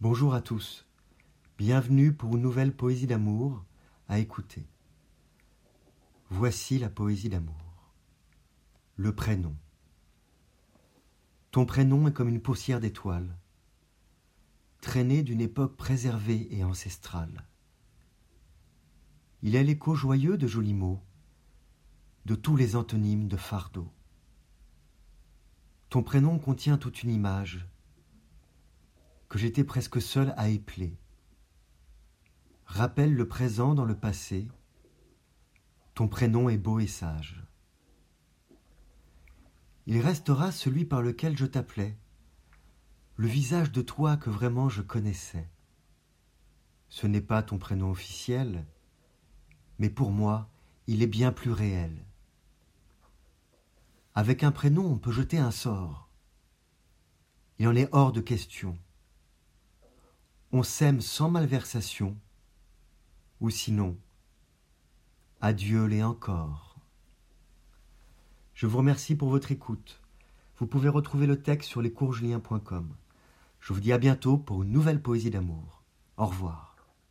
Bonjour à tous. Bienvenue pour une nouvelle poésie d'amour à écouter. Voici la poésie d'amour. Le prénom. Ton prénom est comme une poussière d'étoiles, traînée d'une époque préservée et ancestrale. Il est l'écho joyeux de jolis mots, de tous les antonymes de fardeau. Ton prénom contient toute une image que j'étais presque seul à épeler. Rappelle le présent dans le passé. Ton prénom est beau et sage. Il restera celui par lequel je t'appelais, le visage de toi que vraiment je connaissais. Ce n'est pas ton prénom officiel, mais pour moi, il est bien plus réel. Avec un prénom, on peut jeter un sort. Il en est hors de question. On s'aime sans malversation, ou sinon, adieu les encore. Je vous remercie pour votre écoute. Vous pouvez retrouver le texte sur lescoursjulien.com. Je vous dis à bientôt pour une nouvelle poésie d'amour. Au revoir.